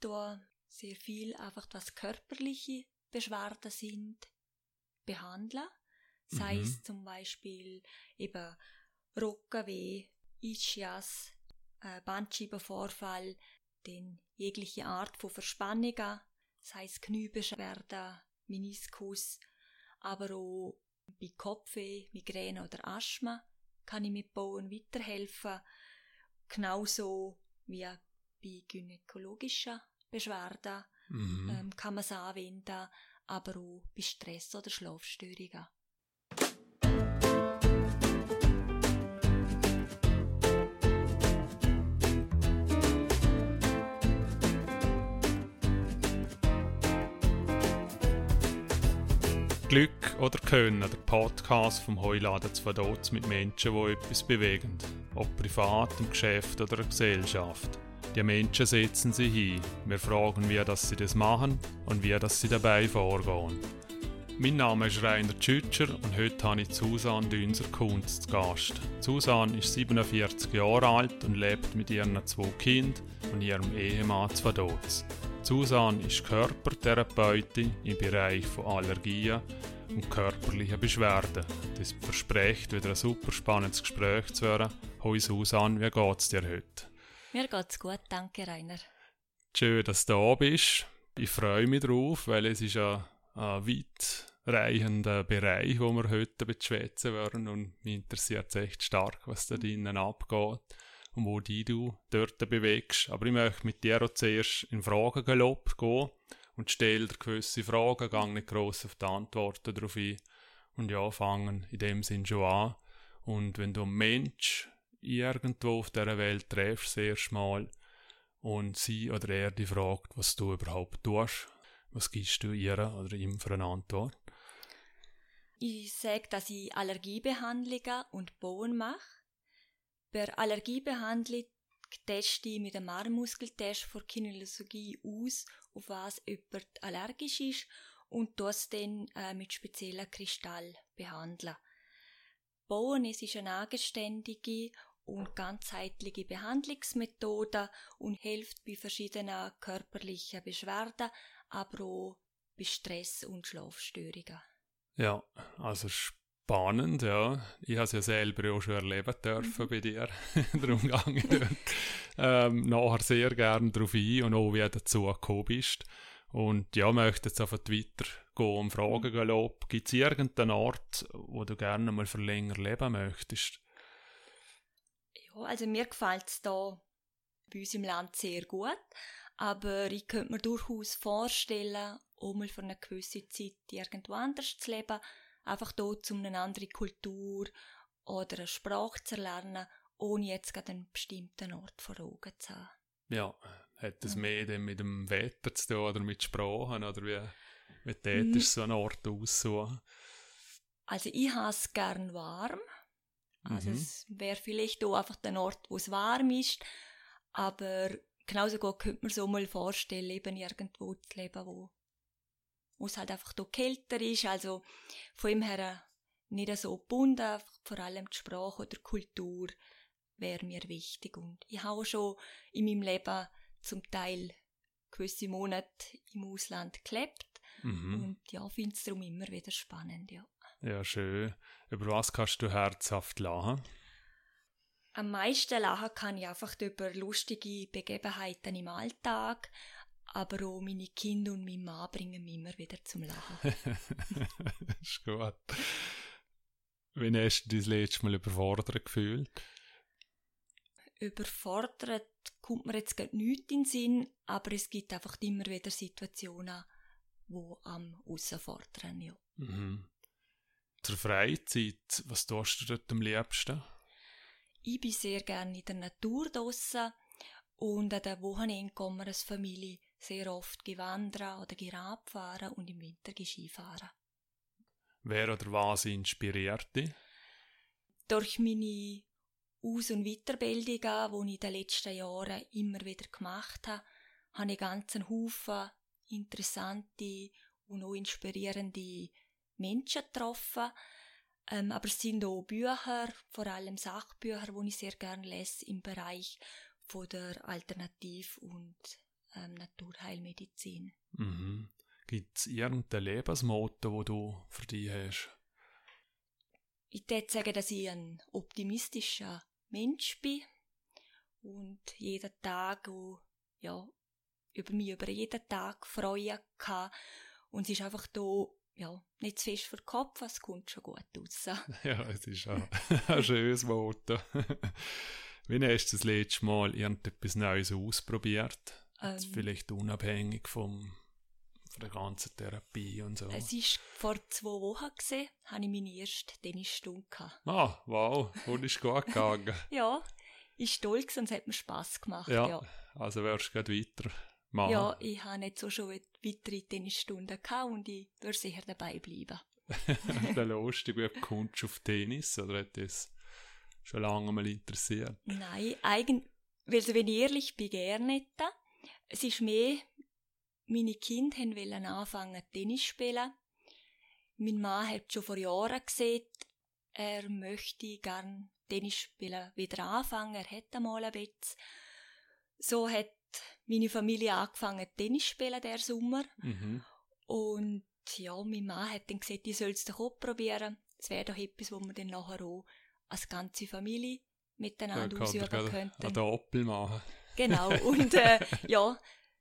tue sehr viel einfach, was körperliche Beschwerden sind, behandeln. Sei mhm. es zum Beispiel eben Rockenweh, Ischias, äh, Bandscheibenvorfall, denn jegliche Art von Verspannungen, sei es Kniebeschwerden, Meniskus, aber auch bei Kopfweh, Migräne oder Asthma kann ich mit Bauen weiterhelfen. Genauso wie bei gynäkologischen Beschwerden mhm. ähm, kann man es anwenden, aber auch bei Stress oder Schlafstörungen. Glück oder Können, der Podcast vom Heuladen zu Vaduz mit Menschen, die etwas bewegen. Ob privat, im Geschäft oder in der Gesellschaft. Die Menschen setzen sich hin. Wir fragen, wie das sie das machen und wie das sie dabei vorgehen. Mein Name ist Rainer Tschütscher und heute habe ich Susan Dünser Kunst zu Gast. Susan ist 47 Jahre alt und lebt mit ihren zwei Kindern und ihrem Ehemann zu Vaduz. Susan ist Körpertherapeutin im Bereich von Allergien und körperlichen Beschwerden. Das verspricht wieder ein super spannendes Gespräch zu werden. Hoi Susan, wie geht's dir heute? Mir geht's gut, danke Rainer. Schön, dass du da bist. Ich freue mich drauf, weil es ist ein, ein weitreichender Bereich, wo wir heute beschwätzen werden und mich interessiert es echt stark, was da drinnen abgeht und wo die du dort bewegst. Aber ich möchte mit dir auch zuerst in Fragengelob gehen und stelle dir gewisse Fragen, gehe nicht gross auf die Antworten darauf ein und ja, fangen in dem Sinn schon an. Und wenn du einen Mensch irgendwo auf dieser Welt treffst, das erste Mal, und sie oder er dich fragt, was du überhaupt tust, was gibst du ihr oder ihm für eine Antwort? Ich sage, dass ich Allergiebehandlungen und Bohnen mache bei Allergiebehandlung teste ich mit einem Armmuskeltest vor Kinologie aus, auf was jemand allergisch ist und das dann äh, mit speziellen Kristall behandeln. Bauen ist eine eigenständige und ganzheitliche Behandlungsmethode und hilft bei verschiedenen körperlichen Beschwerden, aber auch bei Stress und Schlafstörungen. Ja, also spannend, ja. Ich habe es ja selber auch schon erleben dürfen mhm. bei dir. Darum gehe ich dort ähm, nachher sehr gerne darauf ein und auch wie du dazu gekommen bist. Und ja, möchte jetzt einfach weiter gehen und fragen, mhm. gibt es irgendeinen Ort, wo du gerne mal für länger leben möchtest? Ja, also mir gefällt es hier bei uns im Land sehr gut, aber ich könnte mir durchaus vorstellen, auch mal für eine gewisse Zeit irgendwo anders zu leben, einfach dort um eine andere Kultur oder eine Sprache zu lernen, ohne jetzt gerade einen bestimmten Ort vor Augen zu haben. Ja, hat das mehr mit dem Wetter zu tun oder mit Sprachen oder wie, wie dort ist so ein Ort aussuchen? Also ich habe es gern warm. Also mhm. es wäre vielleicht auch einfach der Ort, wo es warm ist, aber genauso gut könnte man so mal vorstellen, eben irgendwo zu leben, wo wo es halt einfach hier kälter ist. Also von ihm her nicht so gebunden, vor allem die Sprache oder die Kultur wäre mir wichtig. Und ich habe schon in meinem Leben zum Teil gewisse Monate im Ausland gelebt. Mhm. Und ja, finde es darum immer wieder spannend, ja. Ja, schön. Über was kannst du herzhaft lachen? Am meisten lachen kann ich einfach über lustige Begebenheiten im Alltag, aber auch meine Kinder und mein Mann bringen mich immer wieder zum Lachen. das ist gut. Wann hast du dich das letzte Mal überfordert gefühlt? Überfordert kommt mir jetzt gerade nichts in den Sinn, aber es gibt einfach immer wieder Situationen, die am herausfordern, ja. Mhm. Zur Freizeit, was tust du dort am liebsten? Ich bin sehr gerne in der Natur draussen und an den Wochenenden kommen wir als Familie sehr oft gewandern oder Radfahren und im Winter Skifahren. Wer oder was inspiriert dich? Durch meine Aus- und Weiterbildungen, die ich in den letzten Jahren immer wieder gemacht habe, habe ich ganz einen Haufen interessante und auch inspirierende Menschen getroffen. Ähm, aber es sind auch Bücher, vor allem Sachbücher, die ich sehr gerne lese im Bereich von der Alternativ- und ähm, Naturheilmedizin. Mhm. Gibt es irgendein Lebensmotto, wo du für dich hast? Ich würde sagen, dass ich ein optimistischer Mensch bin und jeden Tag auch, ja, über mich über jeden Tag freuen kann. Und es ist einfach da, ja, nicht zu fest für den Kopf, es kommt schon gut raus. Ja, es ist auch ein schönes Motto. Wie hast du das letzte Mal irgendetwas Neues ausprobiert? Ähm, vielleicht unabhängig vom, von der ganzen Therapie und so. Es war vor zwei Wochen, gewesen, habe ich meine erste Tennisstunde. Ah, wow, und ist gut gegangen. ja, ich war stolz und es hat mir Spass gemacht. Ja, ja. also wirst du gerade weiter machen. Ja, ich habe nicht so schon weitere Tennisstunden gehabt und ich würde sicher dabei bleiben. der lustig, wie kommst du auf Tennis oder hat das schon lange mal interessiert? Nein, eigentlich, also wenn ich ehrlich bin, gerne nicht. Es ist mehr, meine Kinder wollen anfangen Tennis spielen. Mein Mann hat schon vor Jahren gesehen, er möchte gerne Tennis spielen wieder anfangen. Er hat einmal ein bisschen. So hat meine Familie angefangen Tennis spielen der Sommer. Mhm. Und ja, mein Mann hat dann gesagt, ich soll es doch auch probieren. Es wäre doch etwas, wo wir dann nachher auch als ganze Familie miteinander ja, ausüben könnten. An der Doppel machen. Genau, und äh, ja,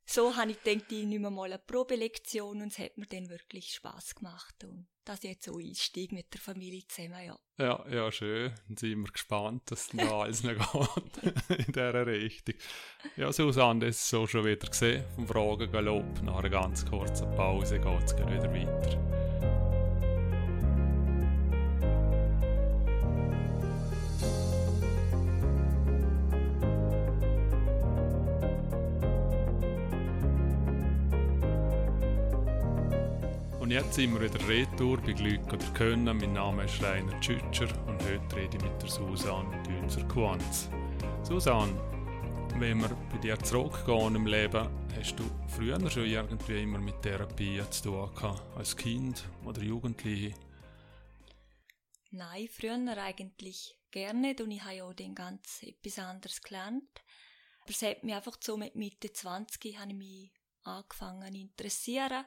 so habe ich gedacht, ich nehme mal eine Probelektion und es hat mir dann wirklich Spaß gemacht. Und das jetzt so Einstieg mit der Familie zusammen, ja. Ja, ja, schön. Dann sind wir gespannt, dass da alles noch geht in dieser Richtung. Ja, Susanne, das ist so schon wieder gesehen vom Fragengalopp. Nach einer ganz kurzen Pause geht es wieder weiter. Und jetzt sind wir wieder retour bei Glück oder Können. Mein Name ist Rainer Tschütscher und heute rede ich mit der Susanne Dünzer-Quanz. Susanne, wenn wir bei dir zurückgehen im Leben, hast du früher schon irgendwie immer mit Therapie zu tun gehabt, als Kind oder Jugendliche? Nein, früher eigentlich gerne und ich habe ja auch den ganz etwas anderes gelernt. Aber es hat mich einfach so mit Mitte 20 habe ich mich angefangen zu interessieren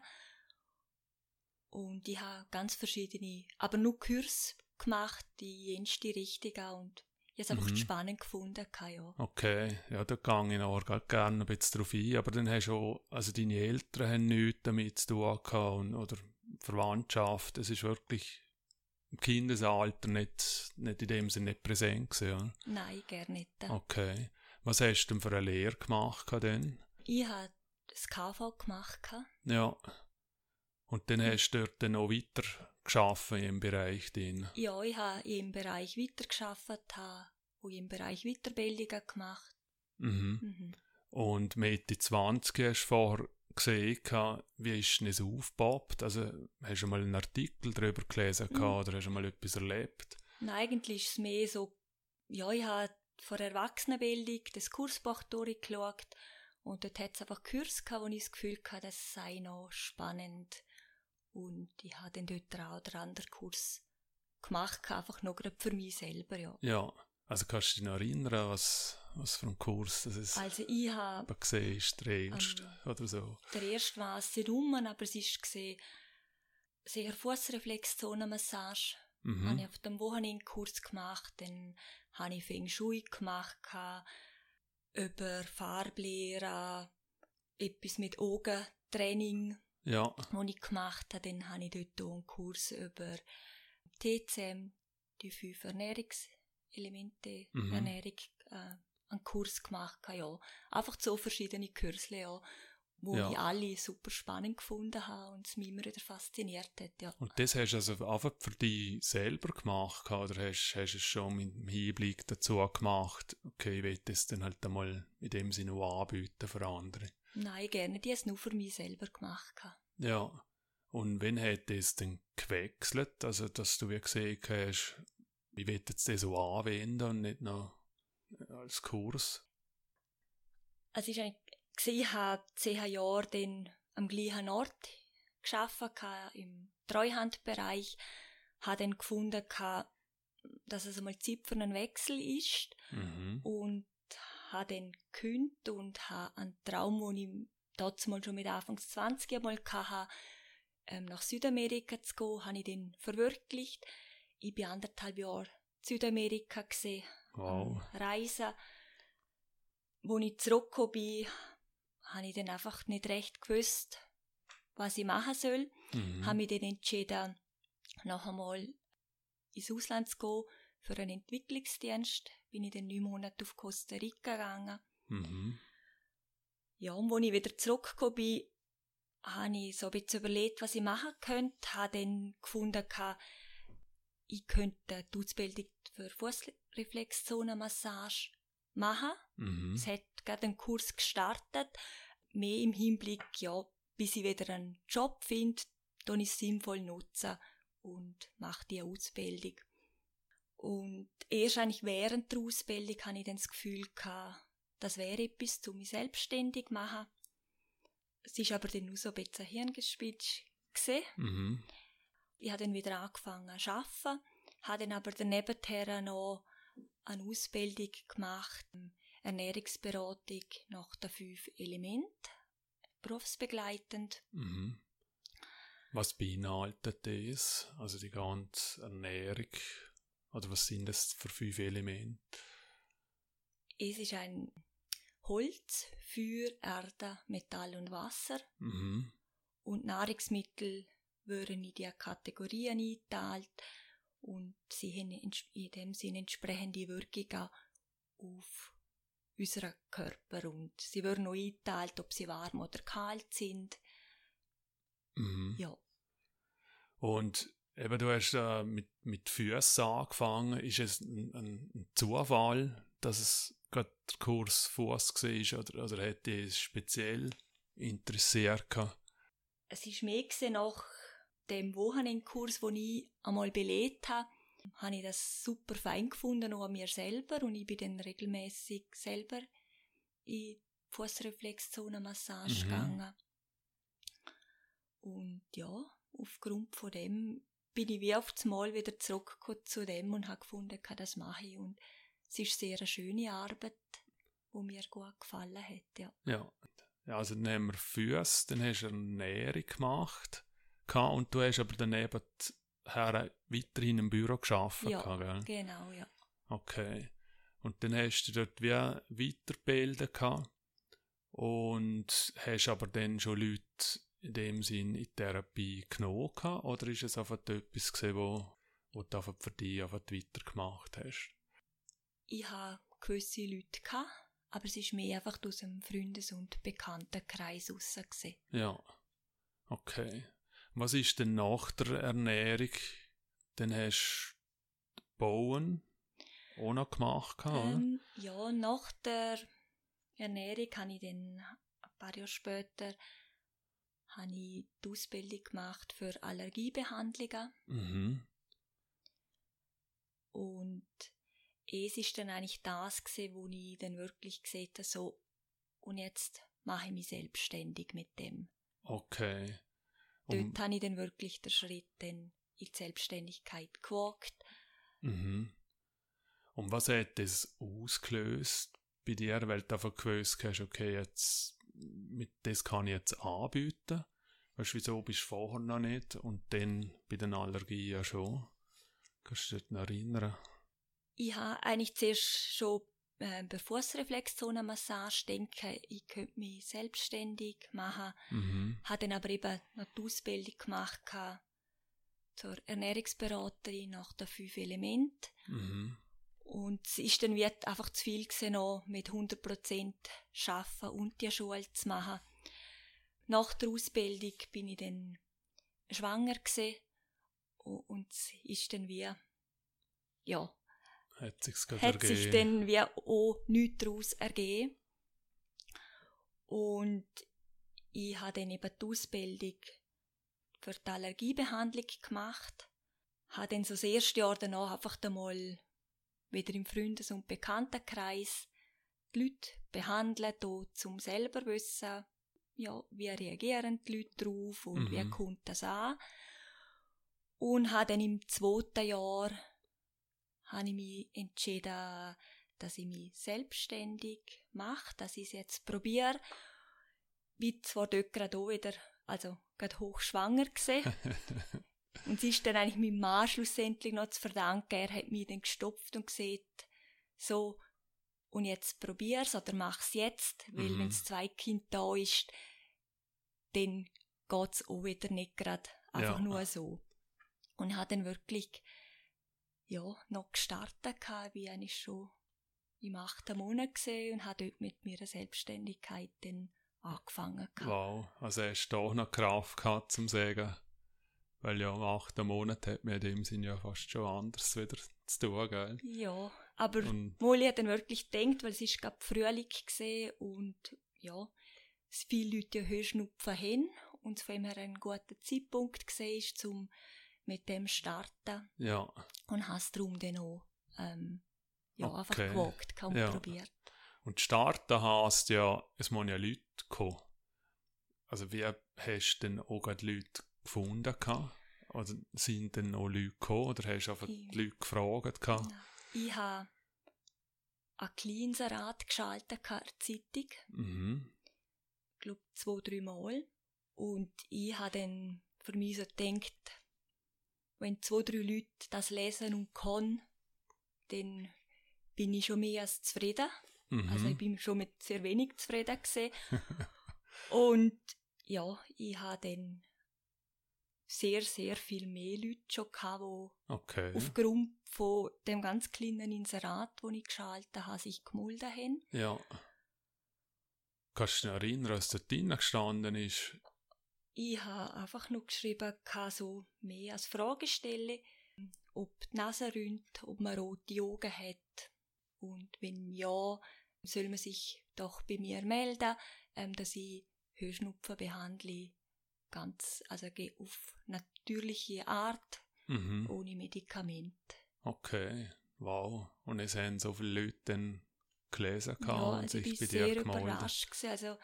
und ich habe ganz verschiedene, aber nur Kurs gemacht, die jenste Richtung auch. Und ich habe es mhm. einfach spannend gefunden. Ja. Okay, ja, da gehe ich auch gerne ein bisschen drauf ein. Aber dann hast du auch, also deine Eltern haben nichts damit zu tun gehabt und, oder Verwandtschaft. Es ist wirklich im Kindesalter nicht, nicht in dem Sinne nicht präsent gewesen, ja? Nein, gerne nicht. Okay. Was hast du denn für eine Lehre gemacht denn? Ich habe das KV gemacht. Ja. Und dann hast du dort noch weiter geschaffen im Bereich den. Ja, ich habe im Bereich weiter geschafft, habe im Bereich Weiterbildungen gemacht. Mhm. Mhm. Und Mitte 20 hast du vorher gesehen, wie ist es aufgebaut? Also hast du mal einen Artikel darüber gelesen mhm. oder hast du mal etwas erlebt? Nein, eigentlich ist es mehr so, ja, ich habe vor Erwachsenenbildung das Kursbuch durchgeschaut und dort hat es einfach Kurs gehabt, wo ich das Gefühl hatte, das sei noch spannend und ich habe dann dort auch den anderen Kurs gemacht, einfach noch gerade für mich selber, ja. Ja, also kannst du dich noch erinnern, was, was für ein Kurs das ist? Also ich habe... gesehen ist der erste ähm, oder so? Der erste war es rum, aber es ist gesehen, sehr Fußreflexzonenmassage. Mhm. Habe ich auf dem Wochenendkurs gemacht, dann habe ich Feng Shui gemacht, über Farblehre, etwas mit Augentraining ja. die ich gemacht habe. Dann habe ich dort einen Kurs über TCM, die fünf Ernährungselemente, mhm. Ernährung, äh, einen Kurs gemacht. Ja. Einfach so verschiedene Kurse, ja, wo ja. ich alle super spannend gefunden habe und es mich immer wieder fasziniert hat. Ja. Und das hast du also einfach für dich selber gemacht oder hast, hast du es schon mit dem Hinblick dazu gemacht, okay, ich will das dann halt einmal in dem Sinne anbieten für andere? Nein, gerne. Die es nur für mich selber gemacht. Ja. Und wenn hat das dann gewechselt? Also, dass du wie gesehen hast, ich will jetzt das so anwenden und nicht noch als Kurs? Also, ich habe zehn Jahre dann am gleichen Ort gearbeitet, im Treuhandbereich, habe dann gefunden, dass es einmal Zeit für einen Wechsel ist. Habe dann gekündigt und habe einen Traum, den ich mal schon mit Anfangs 20 einmal hatte, ähm, nach Südamerika zu gehen, habe ich dann verwirklicht. Ich bin anderthalb Jahre in Südamerika gesehen, wow. Reisen. Wo ich zurückgekommen bin, habe ich dann einfach nicht recht gewusst, was ich machen soll. Mhm. Habe mich dann entschieden, noch einmal ins Ausland zu gehen für einen Entwicklungsdienst. Bin ich dann neun Monate auf Costa Rica gegangen. Mhm. Ja, und als ich wieder zurückgekommen bin, habe ich so ein bisschen überlegt, was ich machen könnte. Habe dann gefunden, ich könnte die Ausbildung für Fußreflexzonenmassage machen. Mhm. Es hat gerade einen Kurs gestartet, mehr im Hinblick, ja, bis ich wieder einen Job finde, dann ich es sinnvoll nutzen und mache die Ausbildung. Und erst eigentlich während der Ausbildung hatte ich dann das Gefühl gehabt, das wäre etwas, um mich selbstständig zu machen. Es ist aber dann nur so ein bisschen Hirngespitz gesehen. Mhm. Ich habe dann wieder angefangen zu arbeiten, habe dann aber daneben noch eine Ausbildung gemacht, Ernährungsberatung nach den fünf Elementen, berufsbegleitend. Mhm. Was beinhaltet das? Also die ganze Ernährung? Oder was sind das für fünf Elemente? Es ist ein Holz, Feuer, Erde, Metall und Wasser. Mhm. Und Nahrungsmittel würden in diese Kategorien eingeteilt und sie haben in dem Sinne entsprechende Wirkungen auf unseren Körper und sie werden auch eingeteilt, ob sie warm oder kalt sind. Mhm. Ja. Und eben, du hast äh, mit, mit Füßen angefangen. Ist es ein, ein, Zufall, dass es gerade der Kurs Fuß war oder, oder hätte es speziell interessiert? Gehabt? Es ist mehr nach dem Wochenendkurs, den ich einmal belegt habe, habe ich das super fein gefunden, auch an mir selber. Und ich bin dann regelmäßig selber in Fußreflexzonenmassage Mhm. gegangen. Und ja, aufgrund von dem bin ich wie auf das Mal wieder zurückgekommen zu dem und habe gefunden, das mache ich. Und es ist sehr eine schöne Arbeit, die mir gut gefallen hat, ja. Ja. ja, also dann haben wir Füße, dann hast du Ernährung gemacht und du hast aber daneben weiterhin im Büro gearbeitet. Ja. gehabt, gell? Genau, ja. Okay. Und dann hast du dort wie weiterbilden gehabt und hast aber dann schon Leute in dem Sinn in Therapie genommen gehabt, oder ist es einfach etwas gewesen, wo, wo du einfach für dich einfach weitergemacht hast? Ich habe gewisse Leute gehabt, aber es ist mehr einfach aus dem Freundes- und Bekanntenkreis raus. gewesen. Ja. Okay. Was ist denn nach der Ernährung? Dann hast du Bauen auch noch gemacht, oder? Ähm, ja, nach der Ernährung habe ich dann ein paar Jahre später habe ich die Ausbildung gemacht für Allergiebehandlungen Mhm. und es ist dann eigentlich das gewesen, wo ich dann wirklich gesehen habe, so und jetzt mache ich mich selbstständig mit dem. Okay. Dort Und, habe ich dann wirklich den Schritt dann in die Selbstständigkeit gewagt. mhm. Und was hat das ausgelöst bei dir, weil du einfach gewusst hast, okay, jetzt, mit das kann ich jetzt anbieten? Weißt du, wieso bist du vorher noch nicht und dann bei den Allergien ja schon? Kannst du dich noch erinnern? Ich habe eigentlich zuerst schon äh, bei Fußreflexzonenmassage denken, ich könnte mich selbstständig machen. Mhm. Habe dann aber eben noch die Ausbildung gemacht zur Ernährungsberaterin nach den fünf Elementen. Mhm. Und es ist dann wie einfach zu viel gewesen, noch mit 100% arbeiten und die Schule zu machen. Nach der Ausbildung bin ich dann schwanger gewesen. Und es ist dann wie, ja, Hat sich's hat sich ergeben? dann wie auch nichts daraus ergeben. Und ich habe dann eben die Ausbildung für die Allergiebehandlung gemacht. Habe dann so das erste Jahr danach einfach einmal wieder im Freundes- und Bekanntenkreis die Leute behandelt, auch zum selber wissen, ja, wie reagieren die Leute drauf und wie Mhm. kommt das an. Und habe dann im zweiten Jahr habe ich mich entschieden, dass ich mich selbstständig mache, dass ich es jetzt probiere. bin zwar dort gerade auch wieder, also gerade hochschwanger gesehen. Und es ist dann eigentlich meinem Mann schlussendlich noch zu verdanken. Er hat mich dann gestopft und gesagt, so, und jetzt probier's oder mach's jetzt, weil mhm. wenn das zweite Kind da ist, dann geht's auch wieder nicht gerade einfach ja. nur so. Und ich habe dann wirklich, ja, noch gestartet, wie eigentlich schon im achten Monat gesehen und habe dort mit meiner Selbstständigkeit dann angefangen. Gehabt. Wow, also hast du auch noch Kraft gehabt zum Sagen? Weil ja im achten Monat hat man in dem Sinne ja fast schon anders wieder zu tun, gell? Ja, aber und, Molly hat dann wirklich gedacht, weil es ist gerade Frühling gesehen und ja, es viele Leute ja Heuschnupfen haben und von dem her ein guter Zeitpunkt gesehen ist, um mit dem starten. Ja. Und hast darum dann auch ähm, ja, okay. einfach gewagt und ja. probiert. Und starten hast ja, es müssen ja Leute kommen. Also wie hast du denn auch gerade Leute gefunden gehabt? Oder sind denn auch Leute gekommen? Oder hast du einfach die Leute gefragt gehabt? Ja. Ich habe ein kleines Rat geschaltet in der Zeitung. Mhm. Ich glaube zwei, drei Mal. Und ich habe dann für mich so gedacht, wenn zwei, drei Leute das lesen und können, dann bin ich schon mehr als zufrieden. Mhm. Also ich bin schon mit sehr wenig zufrieden gesehen. und ja, ich habe dann sehr, sehr viel mehr Leute schon gehabt, die okay. aufgrund von dem ganz kleinen Inserat, das ich geschaltet habe, sich gemulden haben. Ja. Kannst du dich erinnern, was dort gestanden ist? Ich habe einfach nur geschrieben, so mehr als Frage stellen, ob die Nase rühnt, ob man rote Augen hat. Und wenn ja, soll man sich doch bei mir melden, ähm, dass ich Heuschnupfen behandle, ganz, also auf natürliche Art, mhm. ohne Medikament. Okay, wow. Und es haben so viele Leute dann gelesen ja, also und sich bei dir gemeldet. überrascht gewesen. Also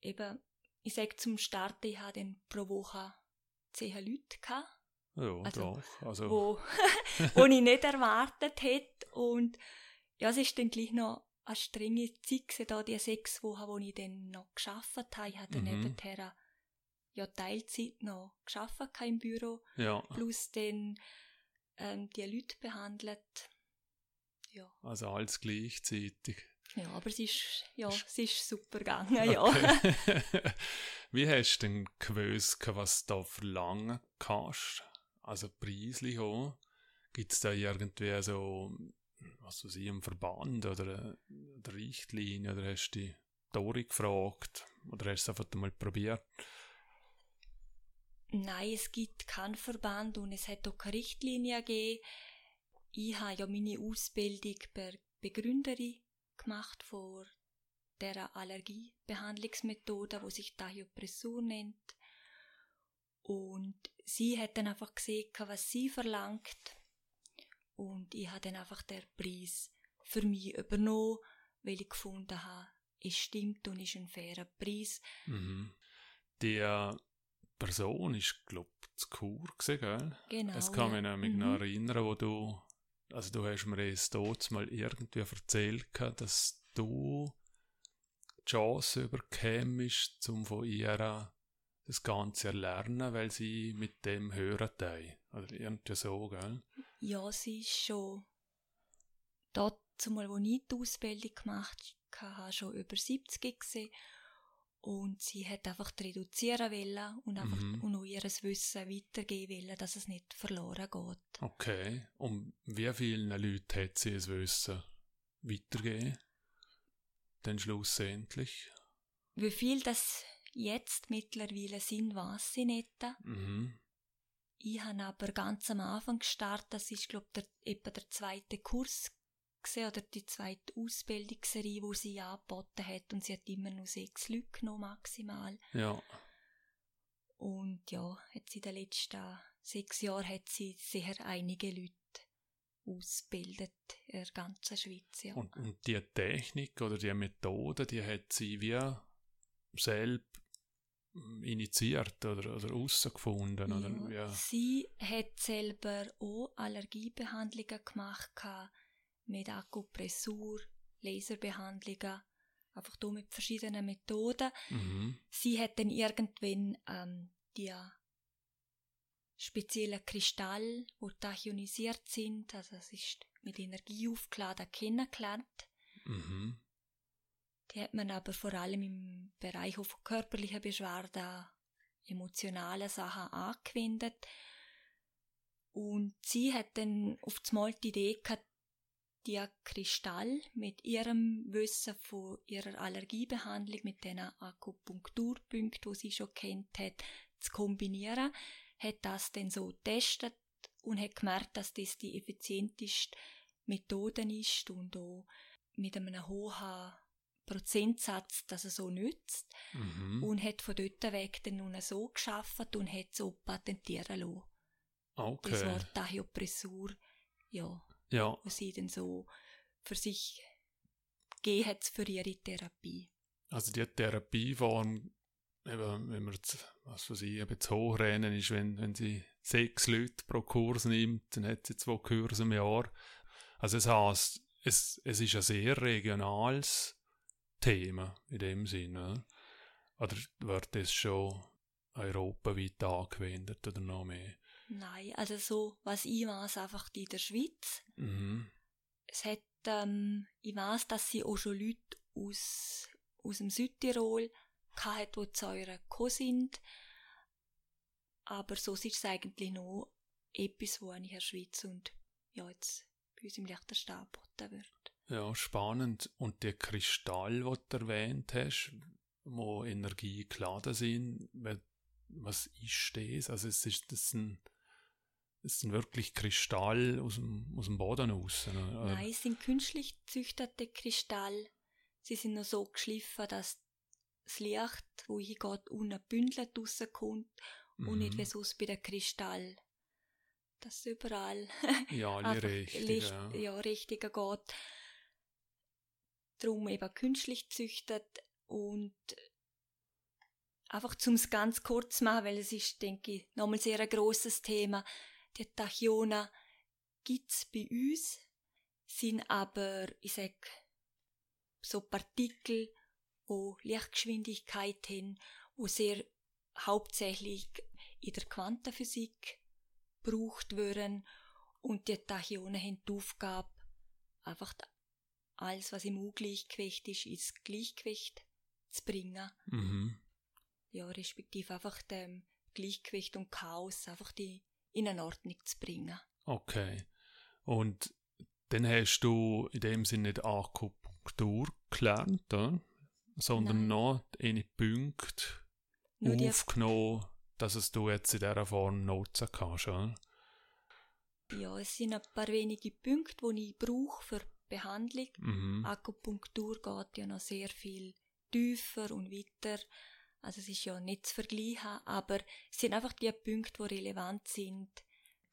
eben, ich sage zum Start, ich hatte dann pro Woche zehn Leute gehabt. Ja, also, doch. Also. Wo, wo ich nicht erwartet hätte. Und ja, es ist dann gleich noch eine strenge Zeit gewesen, da die sechs Wochen, wo ich dann noch geschafft habe. Ich hatte mhm. nebenher ja Teilzeit noch geschafft im Büro. Ja. Plus dann ähm, die Leute behandelt. Ja. Also alles gleichzeitig. Ja, aber es ist, ja, es ist super gegangen, ja. Okay. Wie hast du denn gewusst, was du da verlangen kannst? Also preislich auch? Gibt es da irgendwie so was weiß ich, im Verband oder eine Richtlinie oder hast du die Dori gefragt oder hast du es einfach mal probiert? Nein, es gibt keinen Verband und es hat auch keine Richtlinie gegeben. Ich habe ja meine Ausbildung per Begründerin gemacht vor der Allergiebehandlungsmethode, wo sich Dahyopressur nennt. Und sie hat dann einfach gesehen, was sie verlangt und ich habe dann einfach den Preis für mich übernommen, weil ich gefunden habe, es stimmt und ist ein fairer Preis. Mhm. Die Person ist, glaube ich, zu Kur gewesen, gell? Genau. Das kann mich nämlich mhm. noch erinnern, wo du, also du hast mir es dort mal irgendwie erzählt, dass du die Chance überkämst, um von ihr das Ganze erlernen, weil sie mit dem hören teil. Oder irgendwie so, gell? Ja, sie ist schon dort, zumal, wo ich die Ausbildung gemacht habe, schon über 70 gesehen. Und sie hat einfach reduzieren wollen und einfach mhm. und auch ihr Wissen weitergeben wollen, dass es nicht verloren geht. Okay. Und wie vielen Leuten hat sie das Wissen weitergegeben? Dann schlussendlich? Wie viel das jetzt mittlerweile sind, weiß ich nicht. Mhm. Ich habe aber ganz am Anfang gestartet, das ist, glaube ich, etwa der zweite Kurs gewesen, oder die zweite Ausbildungsserie, die sie angeboten hat und sie hat immer nur sechs Leute genommen, maximal. Ja. Und ja, jetzt in den letzten sechs Jahren hat sie sehr einige Leute ausgebildet in der ganzen Schweiz. Ja. Und, und die Technik oder die Methode, die hat sie wie selbst initiiert oder, oder herausgefunden? Ja, oder, ja. Sie hat selber auch Allergiebehandlungen gemacht mit Akupressur, Laserbehandlungen, einfach da mit verschiedenen Methoden. Mhm. Sie hat dann irgendwann ähm, die speziellen Kristalle, die tachionisiert sind, also es ist mit Energie aufgeladen, kennengelernt. Mhm. Die hat man aber vor allem im Bereich von körperlichen Beschwerden, emotionalen Sachen angewendet. Und sie hat dann auf einmal die Idee gehabt, die Kristall mit ihrem Wissen von ihrer Allergiebehandlung, mit den Akupunkturpunkten, die sie schon kennt hat, zu kombinieren, hat das dann so getestet und hat gemerkt, dass das die effizienteste Methode ist und auch mit einem hohen Prozentsatz, dass er so nützt. Mhm. Und hat von dort weg dann nun so geschaffen und hat so patentieren lassen. Okay. Das Wort Tachyopressur, ja, Ja, was sie dann so für sich gegeben hat für ihre Therapie. also die Therapieform, eben, wenn man jetzt, was weiß ich, eben zu hochrennen ist, wenn, wenn sie sechs Leute pro Kurs nimmt, dann hat sie zwei Kurse im Jahr. Also es heißt, es, es ist ein sehr regionales Thema in dem Sinne. Oder wird das schon europaweit angewendet oder noch mehr? Nein, also so, was ich weiß, einfach in der Schweiz. Mhm. Es hat, ähm, ich weiß, dass sie auch schon Leute aus, aus dem Südtirol gehabt, die zu eurer gekommen sind. Aber so ist es eigentlich noch etwas, wo in der Schweiz und ja, jetzt bei uns im Liechtenstein angeboten wird. Ja, spannend. Und die Kristalle, die du erwähnt hast, wo Energie geladen sind, was ist das? Also es ist das ein, es sind wirklich Kristall aus dem, aus dem Boden raus. ne? Oder- Nein, es sind künstlich gezüchtete Kristalle. Sie sind noch so geschliffen, dass das Licht, wo hingeht, unten bündelt rauskommt und nicht Mhm. wie sonst bei den Kristall. Dass überall Ja, richtig. Ja. ja, richtiger geht. Darum eben künstlich gezüchtet und einfach zum es ganz kurz machen, weil es ist, denke ich, nochmal sehr ein grosses Thema. Die Tachyonen gibt's bei uns, sind aber, ich sag, so Partikel, wo Lichtgeschwindigkeit haben, wo sehr hauptsächlich in der Quantenphysik gebraucht werden und die Tachyonen haben die Aufgabe, einfach alles, was im Ungleichgewicht ist, ins Gleichgewicht zu bringen. Mhm. Ja, respektive einfach dem Gleichgewicht und Chaos einfach die in eine Ordnung zu bringen. Okay. Und dann hast du in dem Sinne nicht Akupunktur gelernt, oder? sondern Nein. noch eine Punkte Nur aufgenommen, dass es du jetzt in dieser Form nutzen kannst. Oder? ja, es sind ein paar wenige Punkte, die ich brauche für die Behandlung. Mhm. Akupunktur geht ja noch sehr viel tiefer und weiter. Also es ist ja nicht zu vergleichen, aber es sind einfach die Punkte, die relevant sind,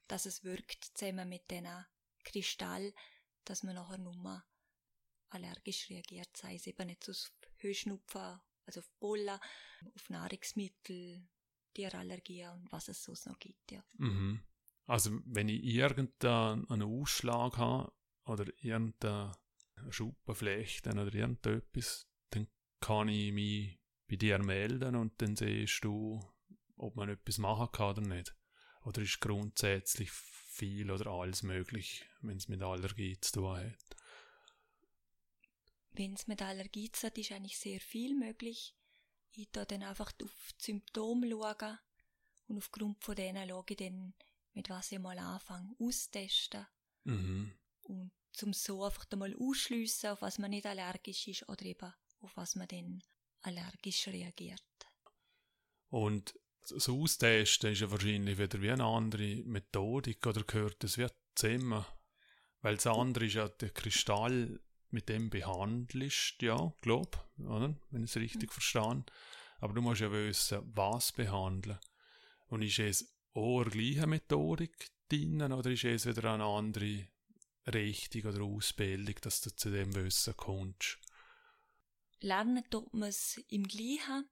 dass es wirkt zusammen mit diesen Kristall, dass man nachher nur allergisch reagiert, sei es eben nicht auf Heuschnupfen, also auf Pollen, auf Nahrungsmittel, Tierallergien und was es sonst noch gibt, ja. Mhm. Also wenn ich irgendeinen Ausschlag habe oder irgendeine Schuppenflechte oder irgendetwas, dann kann ich mich bei dir melden und dann siehst du, ob man etwas machen kann oder nicht. Oder ist grundsätzlich viel oder alles möglich, wenn es mit Allergie zu tun hat. Wenn es mit Allergie zu tun hat, ist eigentlich sehr viel möglich. Ich da dann einfach auf die Symptome schauen und aufgrund von denen schaue ich dann, mit was ich mal anfange, austesten. Mhm. Und zum so einfach mal ausschliessen, auf was man nicht allergisch ist oder eben auf was man dann allergisch reagiert. Und das Austesten ist ja wahrscheinlich wieder wie eine andere Methodik oder gehört das wie zusammen? Weil das andere ist ja der Kristall, mit dem behandelst, ja, glaub, oder? Wenn ich es richtig verstehe. Aber du musst ja wissen, was behandeln. Und ist es auch eine gleiche Methodik drin oder ist es wieder eine andere Richtung oder Ausbildung, dass du zu dem Wissen kommst? Lernen tut man es im Gleichen.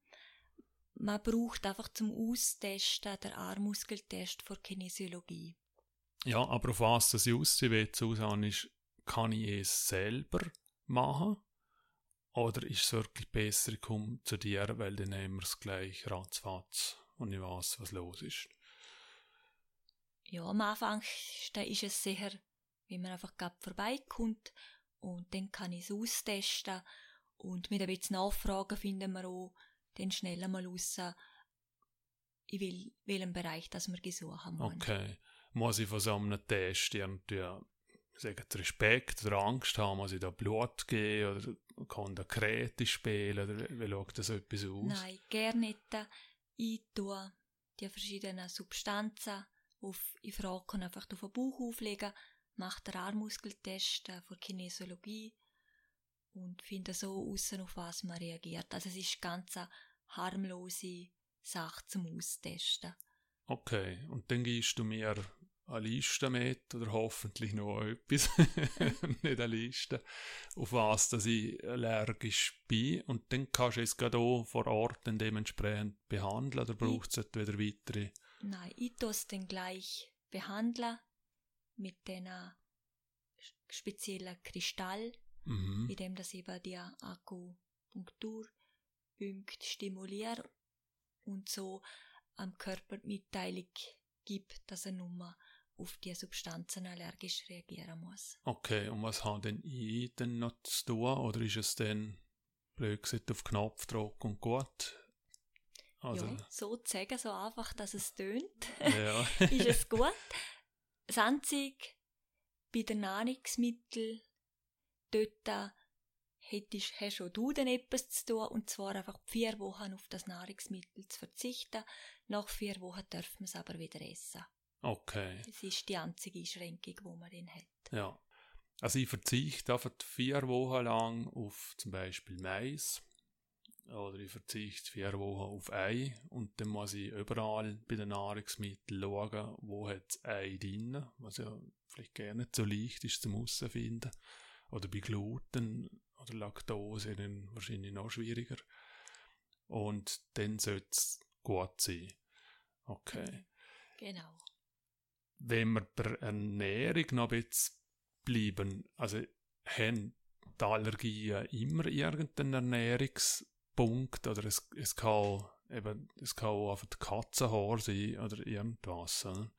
Man braucht einfach zum Austesten den Armmuskeltest für Kinesiologie. Ja, aber auf was das ich will, Susanne, ist, kann ich es selber machen? Oder ist es wirklich besser, ich komme zu dir, weil dann haben wir es gleich ratzfatz und ich weiß, was los ist? Ja, am Anfang ist es sicher, wie man einfach gerade vorbeikommt und dann kann ich es austesten und mit ein bisschen Nachfragen finden wir auch dann schnell einmal raus, in welchem Bereich das wir gesucht haben. Okay. Muss ich von so einem Test irgendwie sagen, Respekt oder Angst haben, muss ich da Blut geben oder kann da Krete spielen oder wie, wie schaut das etwas aus? Nein, gerne nicht. Ich tue die verschiedenen Substanzen auf, ich frage einfach auf den Bauch auflegen, mache den Armmuskeltest von Kinesiologie und finde so außen auf was man reagiert. Also es ist ganz eine harmlose Sache zum Austesten. Okay, und dann gibst du mir eine Liste mit oder hoffentlich noch etwas, nicht eine Liste, auf was dass ich allergisch bin und dann kannst du es gerade auch vor Ort dann dementsprechend behandeln oder braucht es wieder weitere? Nein, ich tue es dann gleich behandeln mit den speziellen Kristall, mhm. in dem das eben die Akupunkturpunkte stimuliert und so am Körper Mitteilung gibt, dass er nur auf die Substanzen allergisch reagieren muss. Okay, und was hat denn ich denn noch zu tun? Oder ist es dann blöd gesagt auf Knopfdruck und gut? Also. Ja, so zu sagen, so einfach, dass es tönt, ja. ist es gut. Das Einzige bei den Nahrungsmitteln, dort hättest, hast auch du dann etwas zu tun, und zwar einfach vier Wochen auf das Nahrungsmittel zu verzichten. Nach vier Wochen dürfen wir es aber wieder essen. Okay. Das ist die einzige Einschränkung, die man dann hat. Ja. Also ich verzichte einfach vier Wochen lang auf zum Beispiel Mais oder ich verzichte vier Wochen auf Ei und dann muss ich überall bei den Nahrungsmitteln schauen, wo hat Ei drin, was ja vielleicht gerne nicht so leicht ist zum herausfinden. Oder bei Gluten oder Laktose dann wahrscheinlich noch schwieriger. Und dann sollte es gut sein. Okay. Genau wenn wir bei der Ernährung noch bisschen bleiben, also haben die Allergien immer irgendeinen Ernährungspunkt oder es, es kann eben, es kann auch einfach Katzenhaar sein oder irgendwas. Oder?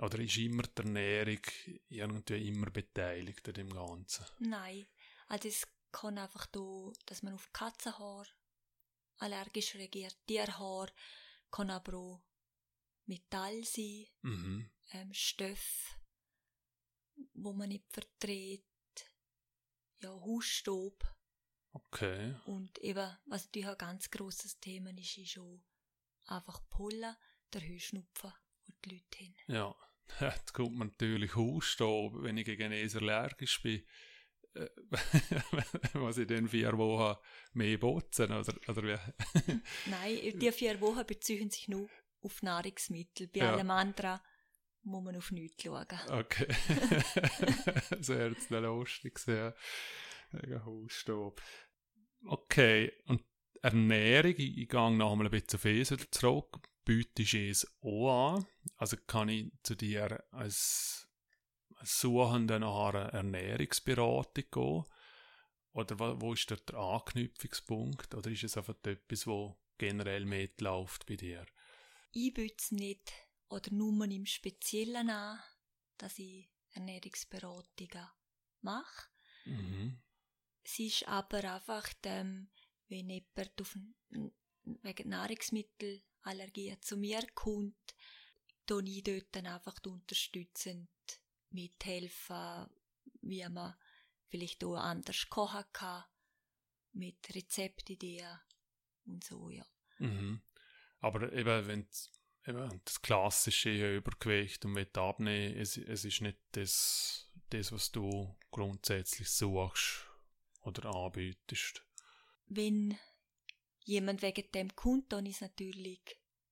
Oder ist immer die Ernährung irgendwie immer beteiligt an dem Ganzen? Nein, also es kann einfach da, dass man auf Katzenhaar allergisch reagiert, Tierhaar kann aber auch Metall sein, mhm. ähm, Stoff, wo man nicht vertritt, ja, Hausstaub. Okay. Und eben, was natürlich ein ganz grosses Thema ist, ist auch einfach Pollen, der Heuschnupfen und die Leute hin. Ja, da kommt man natürlich Hausstaub, wenn ich gegen es allergisch bin. Äh, was ich dann vier Wochen mehr botzen, oder, oder wie? Nein, die vier Wochen beziehen sich nur auf Nahrungsmittel. Bei ja. allem anderen muss man auf nichts schauen. Okay. so hat es dann lustig gesehen. Wegen Hausstaub. Okay, und Ernährung, ich, ich gehe noch einmal ein bisschen auf Esel zurück. Bietest es auch an? Also kann ich zu dir als, Suchender nach einer Ernährungsberatung gehen? Oder wo, wo ist der Anknüpfungspunkt? Oder ist es einfach etwas, wo generell mitläuft bei dir? ich würde es nicht oder nur im Speziellen an, dass ich Ernährungsberatungen mache. Mhm. Es ist aber einfach, wenn jemand auf, wegen Nahrungsmittelallergie zu mir kommt, tue ich dort dann einfach unterstützend mithelfen, wie man vielleicht auch anders kochen kann, mit Rezeptideen und so, ja. Mhm. Aber eben, wenn eben das klassische Übergewicht und will abnehmen, es, es ist nicht das, das, was du grundsätzlich suchst oder anbietest. Wenn jemand wegen dem kommt, dann ist natürlich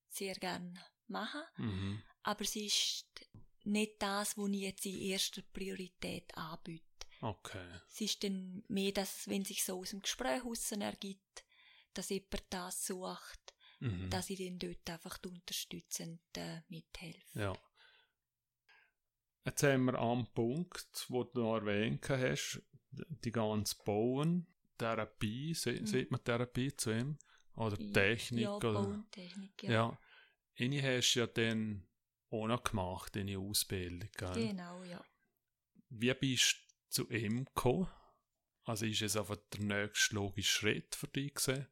sehr gern machen. Mhm. Aber es ist nicht das, was ich jetzt in erster Priorität anbiete. Okay. Es ist dann mehr, dass, wenn sich so aus dem Gespräch heraus ergibt, dass jemand das sucht, mhm. dass ich den dort einfach unterstützend äh, mithelfe. Ja. Jetzt haben wir am Punkt, wo du noch erwähnt hast, die ganze Bauen, Therapie, se, Mhm. sieht man Therapie zu ihm? Oder Technik? Ja, oder? Bauentechnik, ja. Ja. Eine hast du ja dann auch noch gemacht, deine Ausbildung, gell? Genau, ja. Wie bist du zu ihm gekommen? Also ist es einfach der nächste logische Schritt für dich gewesen?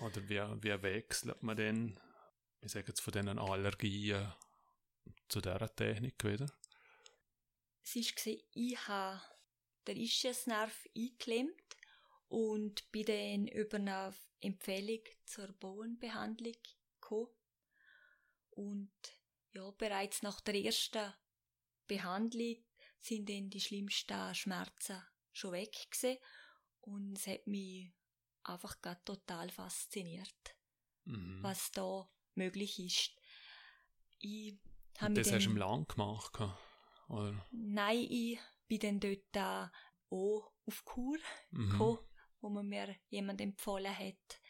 Oder wie, wie wechselt man denn, ich sage jetzt von diesen Allergien zu dieser Technik wieder? Es war, ich habe den Ischiasnerv eingeklemmt und bin dann über eine Empfehlung zur Bowenbehandlung gekommen. Und ja, bereits nach der ersten Behandlung sind dann die schlimmsten Schmerzen schon weg gewesen. Und es hat mich einfach gerade total fasziniert, Mhm. was da möglich ist. Ich habe das hast du im Lang gemacht, oder? Nein, ich bin dann dort auch auf Kur Mhm. gekommen, wo man mir jemand empfohlen hat.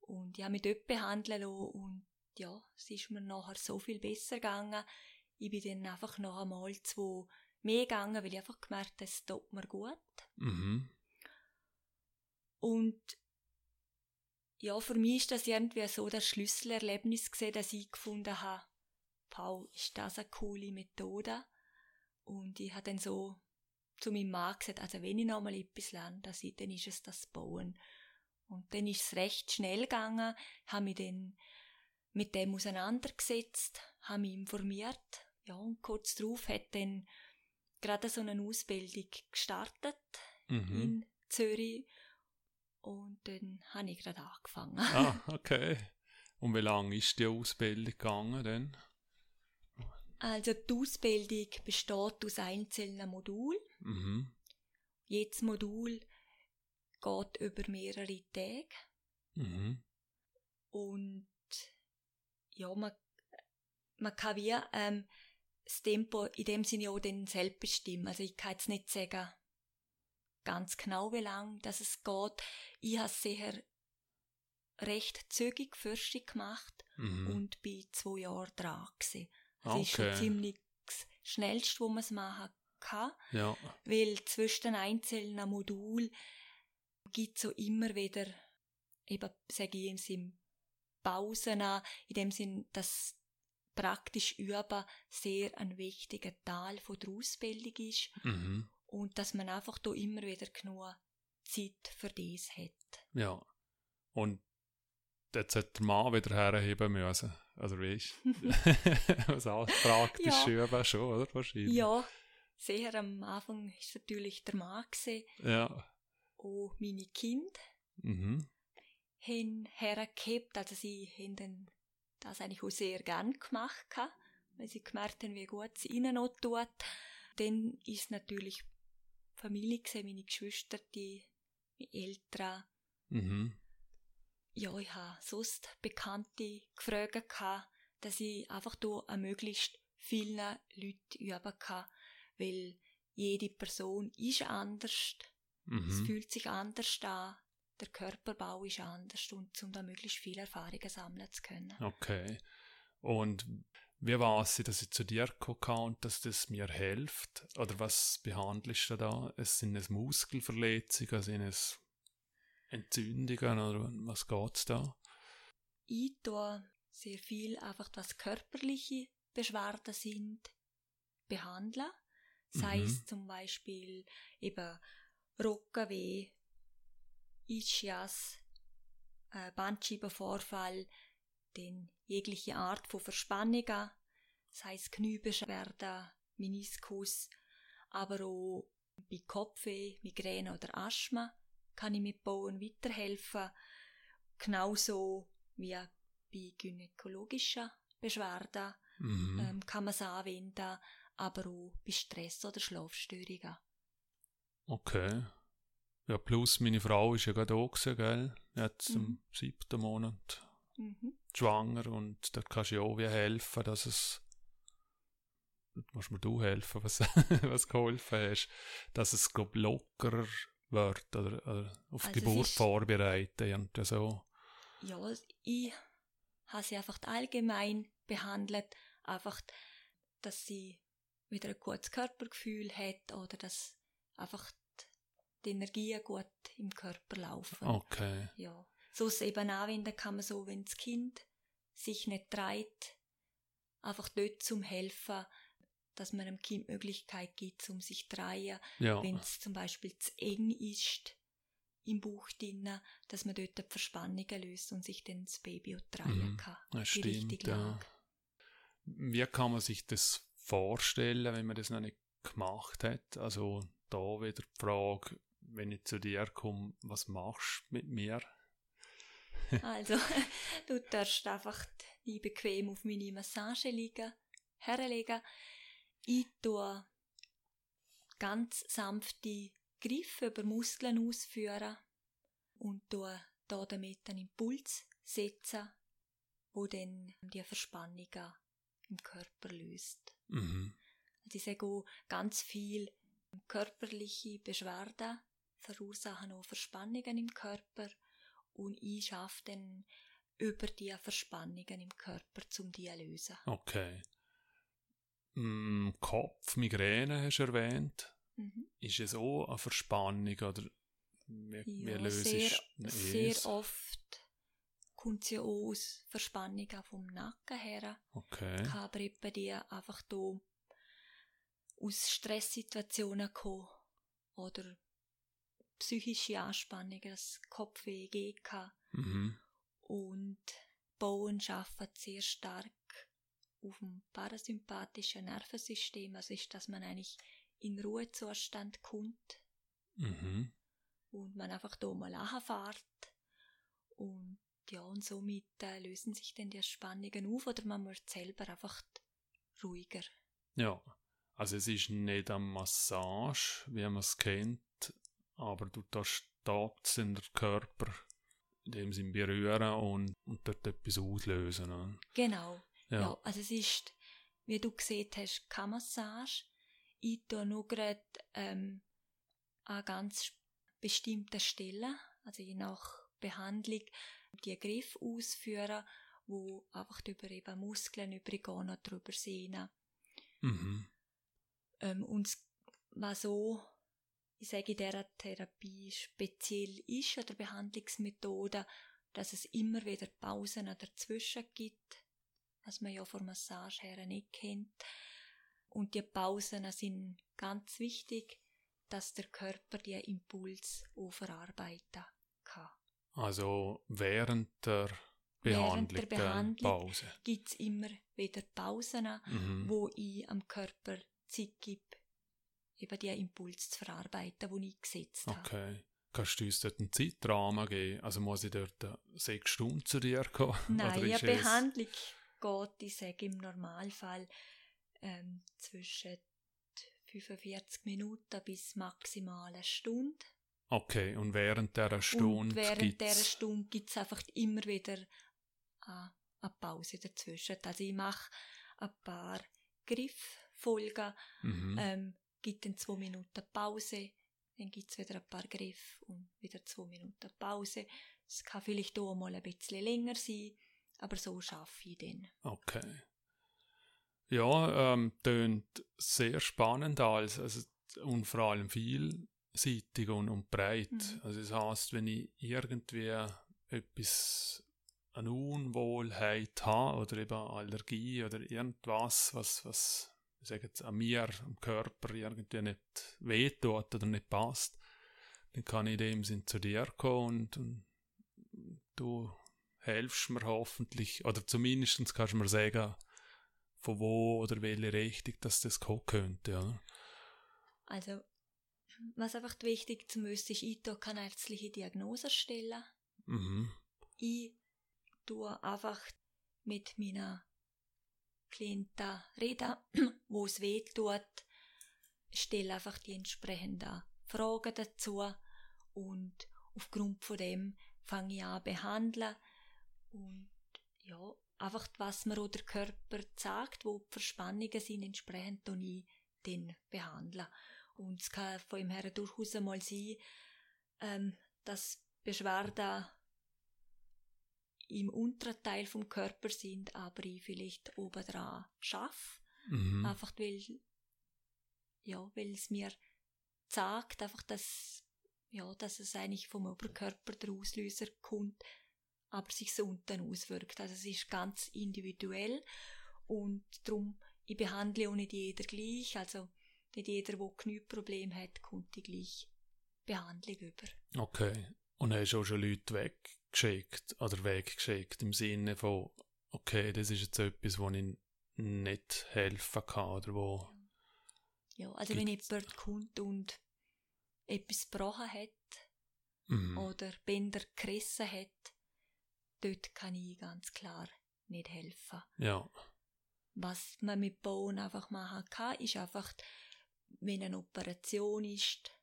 Und habe mich dort behandeln lassen und ja, es ist mir nachher so viel besser gegangen. Ich bin dann einfach noch einmal zwei mehr gegangen, weil ich einfach gemerkt habe, es tut mir gut. Mhm. Und ja, für mich ist das irgendwie so das Schlüsselerlebnis gesehen, dass ich gefunden habe, Paul, ist das eine coole Methode? Und ich habe dann so zu meinem Mann gesagt, also wenn ich noch mal etwas lerne, dann ist es das Bauen. Und dann ist es recht schnell gegangen, habe mich dann mit dem auseinandergesetzt, habe mich informiert, ja, und kurz darauf hat dann gerade so eine Ausbildung gestartet Mhm. in Zürich und dann habe ich gerade angefangen. Ah, okay. Und wie lange ist die Ausbildung gegangen denn? Also die Ausbildung besteht aus einzelnen Modulen. Mhm. Jedes Modul geht über mehrere Tage Mhm. und ja, man, man kann wie ähm, das Tempo in dem Sinne auch dann selbst bestimmen. Also ich kann jetzt nicht sagen, ganz genau wie lang das es geht. Ich habe es sehr recht zügig Forschung gemacht Mhm. und bin zwei Jahre dran gewesen. Also ist schon Okay. ziemlich das Schnellste, wo man es machen kann, Ja. weil zwischen den einzelnen Modulen gibt es so immer wieder, eben, sage ich im Sinn, Pausen an, in dem Sinn, dass praktisch Üben sehr ein wichtiger Teil von der Ausbildung ist Mhm. und dass man einfach da immer wieder genug Zeit für das hat. Ja. Und jetzt hat der Mann wieder herheben müssen. Also weißt Was alles praktisch Ja. üben schon, oder? Wahrscheinlich. Ja, sehr am Anfang ist natürlich der Mann gewesen, Ja. auch meine Kinder. Mhm. haben hergehabt, also sie haben das eigentlich auch sehr gern gemacht, weil sie gemerkt haben, wie gut es ihnen noch tut. Dann ist natürlich Familie gewesen, meine Geschwister, die meine Eltern. Mhm. Ja, ich habe sonst Bekannte gefragt, dass ich einfach da möglichst vielen Leuten üben kann, weil jede Person ist anders, es Mhm. fühlt sich anders an, der Körperbau ist anders und um da möglichst viele Erfahrungen sammeln zu können. Okay. Und wie war es, dass ich zu dir gekommen kann und dass das mir hilft? Oder was behandelst du da? Es sind es Muskelverletzungen, sind es Entzündungen oder was geht's da? Ich tue sehr viel einfach, was körperliche Beschwerden sind, behandeln. Sei Mhm. es zum Beispiel eben Rockenweh, Ischias, äh, Bandscheibenvorfall, dann jegliche Art von Verspannungen, sei es Kniebeschwerden, Meniskus, aber auch bei Kopfweh, Migräne oder Asthma kann ich mit Bauen weiterhelfen. Genauso wie bei gynäkologischen Beschwerden Mhm. ähm, kann man es anwenden, aber auch bei Stress oder Schlafstörungen. Okay. Ja, plus meine Frau ist ja gerade da gewesen, gell? Jetzt im Mhm. siebten Monat Mhm. schwanger und da kannst du ja auch wie helfen, dass es da musst mir du helfen, was, was geholfen hast, dass es glaub, lockerer wird oder, oder auf Also die Geburt ist- vorbereiten und so. Ja, ich habe sie einfach allgemein behandelt, einfach, dass sie wieder ein gutes Körpergefühl hat oder dass einfach die Energien gut im Körper laufen. Okay. Ja. So es eben anwenden kann man so, wenn das Kind sich nicht treibt, einfach dort zum helfen, dass man dem Kind Möglichkeit gibt, um sich zu drehen. Ja. Wenn es zum Beispiel zu eng ist im Bauch drinnen, dass man dort die Verspannungen löst und sich dann das Baby drehen Mhm. kann. Das die stimmt, ja. Wie kann man sich das vorstellen, wenn man das noch nicht gemacht hat? Also da wieder die Frage, wenn ich zu dir komme, was machst du mit mir? Also, du darfst einfach die bequem auf meine Massage liegen, herlegen. Ich tue ganz sanfte Griffe über Muskeln ausführen und tue da damit einen Impuls setzen, wo dann die Verspannungen im Körper löst. Mhm. Also ich sage auch, ganz viel körperliche Beschwerden verursachen auch Verspannungen im Körper und ich schaffe dann über die Verspannungen im Körper, um die zu lösen. Okay. Mm, Kopf, Migräne hast du erwähnt. Mhm. Ist es auch eine Verspannung oder wie, wie Ja, löst sehr, du sehr es? oft kommt sie auch aus Verspannungen vom Nacken her, Okay. kann aber eben die einfach da aus Stresssituationen kommen oder psychische Anspannungen, das Kopfweh gehen. Mhm. und Bauen schaffen sehr stark auf dem parasympathischen Nervensystem, also ist, dass man eigentlich in Ruhezustand kommt Mhm. und man einfach da mal fährt und ja, und somit äh, lösen sich dann die Spannungen auf oder man wird selber einfach ruhiger. Ja. Also es ist nicht eine Massage, wie man es kennt, aber du darfst dort in der Körper in dem Sinn berühren und, und dort etwas auslösen. ne? Genau. Ja. Ja. also es ist, wie du gesehen hast, keine Massage. Ich tue nur gerade ähm, an ganz bestimmten Stellen, also je nach Behandlung, die Griffe ausführen, wo einfach über eben Muskeln übergehen oder drüber sehnen. Mhm. Ähm, und was so, ich sage in dieser Therapie speziell ist oder Behandlungsmethode, dass es immer wieder Pausen dazwischen gibt, was man ja von Massage her nicht kennt. Und die Pausen sind ganz wichtig, dass der Körper die Impuls auch verarbeiten kann. Also während der Während Behandlung, der der Behandlung Pause. Gibt es immer wieder Pausen, Mhm. wo ich am Körper Zeit gebe, eben die Impuls zu verarbeiten, die ich gesetzt habe. Okay. Kannst du uns dort einen Zeitrahmen geben? Also muss ich dort äh, sechs Stunden zu dir kommen? Nein, eine Behandlung geht, ich sage im Normalfall, ähm, zwischen 45 Minuten bis maximal eine Stunde. Okay, und während dieser Stunde Und während gibt's- dieser Stunde gibt es einfach immer wieder eine, eine Pause dazwischen. Also ich mache ein paar Grifffolgen, Mhm. ähm, gibt dann zwei Minuten Pause, dann gibt es wieder ein paar Griffe und wieder zwei Minuten Pause. Es kann vielleicht auch mal ein bisschen länger sein, aber so schaffe ich dann. Okay. Ja, ähm, tönt sehr spannend als, also, und vor allem vielseitig und, und breit. Mhm. Also das heißt, wenn ich irgendwie etwas eine Unwohlheit habe oder eben Allergie oder irgendwas, was, was ich sage jetzt, an mir, am Körper irgendwie nicht wehtut oder nicht passt, dann kann ich in dem Sinn zu dir kommen und, und du helfst mir hoffentlich, oder zumindest kannst du mir sagen, von wo oder welche Richtung dass das kommen könnte. Ja. Also, was einfach wichtig zu wissen ist, ich keine ärztliche Diagnose stellen. Mhm. Ich tue einfach mit meiner Klienten reden, wo es weh tut, stelle einfach die entsprechenden Fragen dazu und aufgrund von dem fange ich an zu behandeln und ja, einfach was mir der Körper sagt, wo die Verspannungen sind, entsprechend tue ich den behandeln. Und es kann von ihm her durchaus einmal sein, ähm, dass Beschwerden im unteren Teil vom Körper sind, aber ich vielleicht oben dran schaffe. Mhm. Einfach weil, ja, weil es mir sagt, einfach, dass ja, dass es eigentlich vom Oberkörper der Auslöser kommt, aber sich so unten auswirkt. Also es ist ganz individuell und darum, ich behandle auch nicht jeder gleich, also nicht jeder, der Knieproblem hat, kommt die gleiche Behandlung über. Okay. Und hast du auch schon Leute weggeschickt oder weggeschickt im Sinne von, okay, das ist jetzt etwas, wo ich nicht helfen kann oder wo... Ja, also wenn jemand kommt und etwas gebrochen hat Mhm. oder Bänder gerissen hat, dort kann ich ganz klar nicht helfen. Ja. Was man mit Bauen einfach machen kann, ist einfach, wenn eine Operation ist,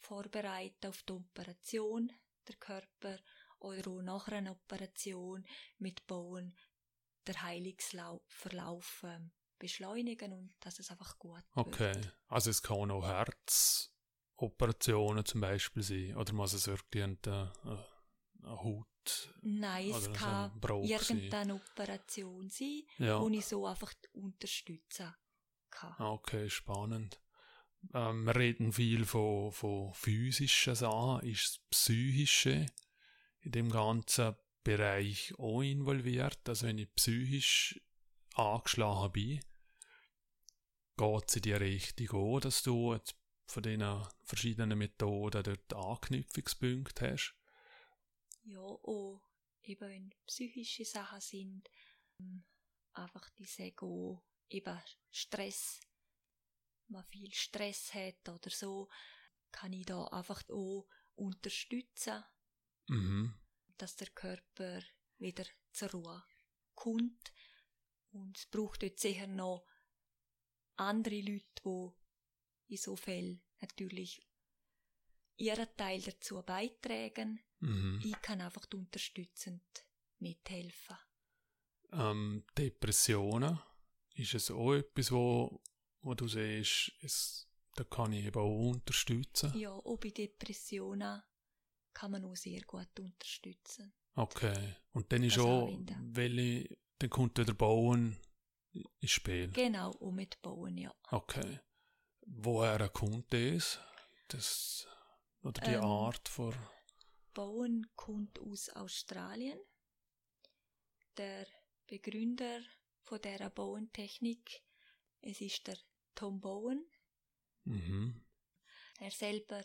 vorbereiten auf die Operation, der Körper, oder auch nach einer Operation mit Bauen der Heilungsverlauf ähm, beschleunigen und dass es einfach gut Okay. wird. Also es kann auch Herzoperationen zum Beispiel sein. Oder muss es wirklich eine, eine, eine Haut Nein, es so kann ein Bruch sein? irgendeine Operation sein, Ja. wo ich so einfach unterstützen kann. Ah, Okay, spannend. Ähm, wir reden viel von, von physischen Sachen. Ist das Psychische in dem ganzen Bereich auch involviert? Also wenn ich psychisch angeschlagen bin, geht es in die Richtung auch, dass du jetzt von diesen verschiedenen Methoden dort Anknüpfungspunkte hast? Ja, auch eben wenn psychische Sachen sind, ähm, einfach die sagen auch, eben Stress, man viel Stress hat oder so, kann ich da einfach auch unterstützen, Mhm. dass der Körper wieder zur Ruhe kommt. Und es braucht dort sicher noch andere Leute, die in so Fällen natürlich ihren Teil dazu beitragen. Mhm. Ich kann einfach unterstützend mithelfen. Ähm, Depressionen, ist es auch etwas, wo, wo du siehst, es, da kann ich eben auch unterstützen? Ja, auch bei Depressionen kann man auch sehr gut unterstützen. Okay. Und dann ist auch, anwenden. welche, dann kommt wieder Bauen ins Spiel. Genau, auch mit Bauen, ja. Okay. Woher kommt das? das oder die Ähm, Art von. Bauen kommt aus Australien. Der Begründer von dieser Bauentechnik, es ist der Tom Bowen. Mhm. Er selber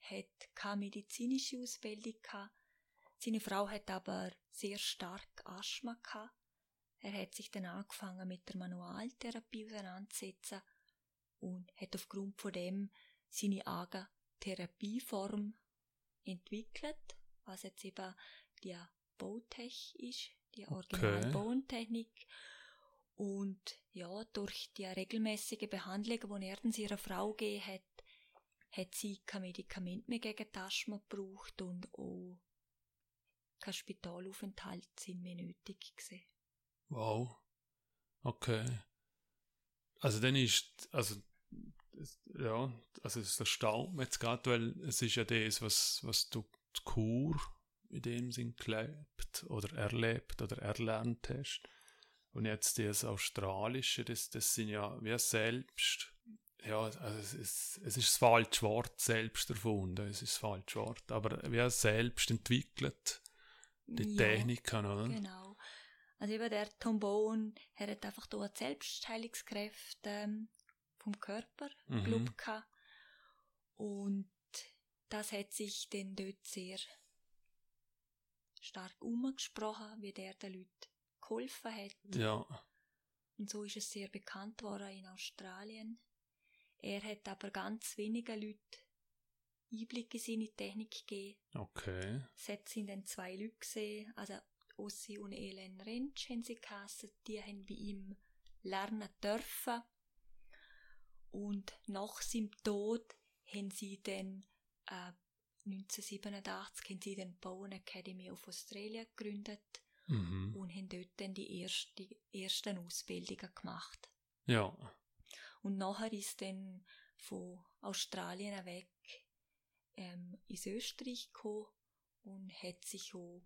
hat keine medizinische Ausbildung gehabt. Seine Frau hat aber sehr stark Asthma gehabt. Er hat sich dann angefangen mit der Manualtherapie auseinanderzusetzen und hat aufgrund von dem seine eigene Therapieform entwickelt, was jetzt eben die Bautech ist, die Originalbauentechnik. Und ja, durch die regelmäßige Behandlung, die er seiner Frau gegeben hat, hat sie kein Medikament mehr gegen Asthma gebraucht und auch kein Spitalaufenthalt sind mehr nötig gewesen. Wow. Okay. Also dann ist, also, ja, also es erstaunt mich jetzt gerade, weil es ist ja das, was, was du die Kur in dem Sinn gelebt oder erlebt oder erlernt hast. Und jetzt das Australische, das, das sind ja wie selbst, ja, also es ist, es ist das falsche Wort, selbst erfunden, es ist das falsche Wort, aber wie selbst entwickelt, die Ja, Techniken, oder? Genau. Also eben der Tom Bowen, er hat einfach da eine Selbstheilungskräfte ähm, vom Körper Mhm. glaub. Und das hat sich dann dort sehr stark umgesprochen, wie der den Leuten geholfen hat. Ja. Und so ist es sehr bekannt worden in Australien. Er hat aber ganz wenigen Leuten Einblick in seine Technik gegeben. Okay. Es sind dann zwei Leute gesehen, also Ossi und Ellen Rentsch haben sie geheissen, die haben bei ihm lernen dürfen. Und nach seinem Tod haben sie dann äh, 1987 haben sie dann Bowen Academy of Australia gegründet Mhm. und haben dort dann die, erste, die ersten Ausbildungen gemacht. Ja. Und nachher ist dann von Australien weg ähm, ins Österreich gekommen und hat sich auch,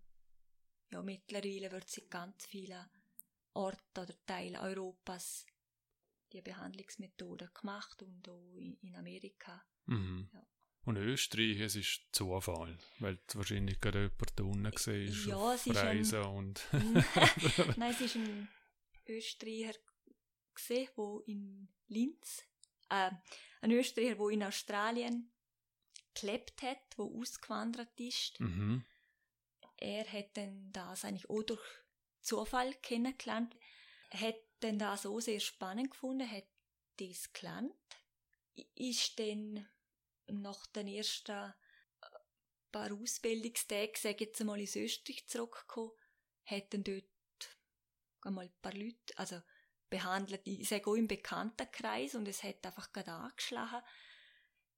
ja, mittlerweile wird sie ganz viele Orte oder Teile Europas die Behandlungsmethoden gemacht und auch in in Amerika. Mhm. Ja. Und Österreich, es ist Zufall, weil wahrscheinlich gerade jemand da unten siehst, Ja, auf es ist ein- und... Nein, es war ein Österreicher, wo in Linz, äh, ein Österreicher, wo in Australien gelebt hat, wo ausgewandert ist. mhm. Er hat dann das eigentlich auch durch Zufall kennengelernt. Er hat dann das auch sehr spannend gefunden, hat das gelernt. Ist dann nach den ersten äh, paar Ausbildungstagen, sage ich jetzt mal, ins Österreich zurückgekommen, hat dann dort einmal ein paar Leute, also behandelt, ich sage auch im Bekanntenkreis und es hat einfach gerade angeschlagen.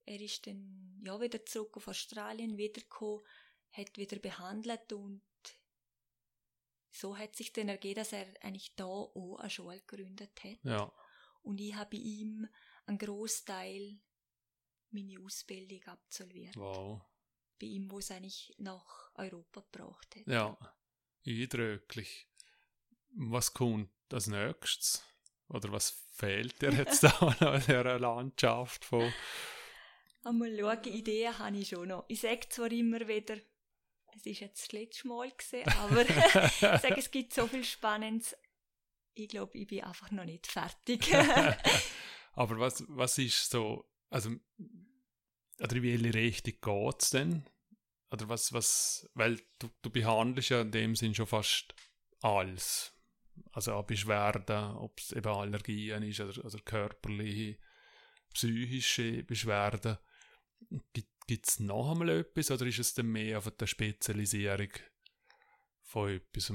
Er ist dann ja wieder zurück auf Australien wiedergekommen, hat wieder behandelt und so hat sich dann ergeben, dass er eigentlich da auch eine Schule gegründet hat. Ja, Und ich habe bei ihm einen Großteil meine Ausbildung absolviert. wow. Bei ihm, wo es eigentlich nach Europa gebraucht hat. Ja, eindrücklich. Was kommt als nächstes? Oder was fehlt dir jetzt da in dieser Landschaft von... Einmal schauen, Ideen habe ich schon noch. Ich sage zwar immer wieder, es ist jetzt das letzte Mal gewesen, aber ich sage, es gibt so viel Spannendes. Ich glaube, ich bin einfach noch nicht fertig. Aber was, was ist so, also, oder in welche Richtung geht es denn? Oder was, was, weil du, du behandelst ja in dem Sinn schon fast alles. Also auch Beschwerden, ob es eben Allergien ist oder, oder körperliche, psychische Beschwerden. Gibt es noch einmal etwas oder ist es dann mehr auf der Spezialisierung von etwas?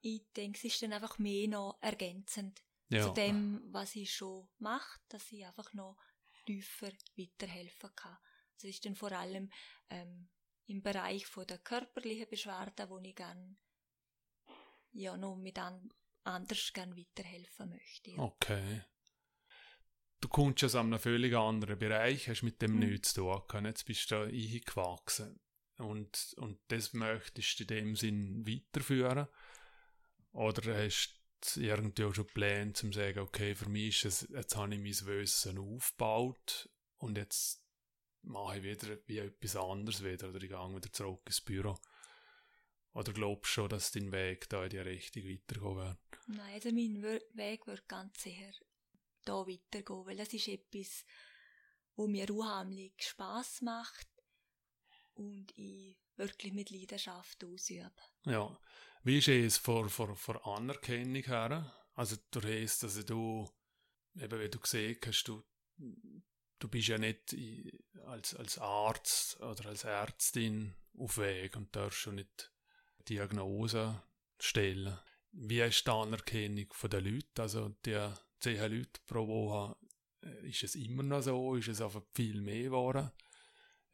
ich denke, es ist dann einfach mehr noch ergänzend Ja. zu dem, was ich schon mache, dass ich einfach noch tiefer weiterhelfen kann. Also es ist dann vor allem ähm, im Bereich von der körperlichen Beschwerden, wo ich gern ja noch mit an, anders gern weiterhelfen möchte. Ja. Okay. Du kommst aus einem völlig anderen Bereich, hast mit dem Mhm. nichts zu tun gehabt. Jetzt bist du da eingewachsen. Und, und das möchtest du in dem Sinn weiterführen? Oder hast du irgendwie auch schon Pläne, um zu sagen, okay, für mich ist es, jetzt habe ich mein Wissen aufgebaut und jetzt mache ich wieder wie etwas anderes wieder oder ich gehe wieder zurück ins Büro. Oder glaubst du schon, dass dein Weg da in die Richtung weitergehen wird? Nein, also mein Weg wird ganz sicher da weitergehen, weil das ist etwas, wo mir unheimlich Spaß macht und ich wirklich mit Leidenschaft ausübe. Ja. Wie ist es vor, vor, vor Anerkennung her? Also du hast, also du, eben wie du gesehen hast, du, du bist ja nicht als, als Arzt oder als Ärztin auf Weg und darfst schon nicht Diagnose stellen. Wie ist die Anerkennung von den Leuten? Also die zehn Leute pro Woche, äh, ist es immer noch so? Ist es einfach viel mehr geworden?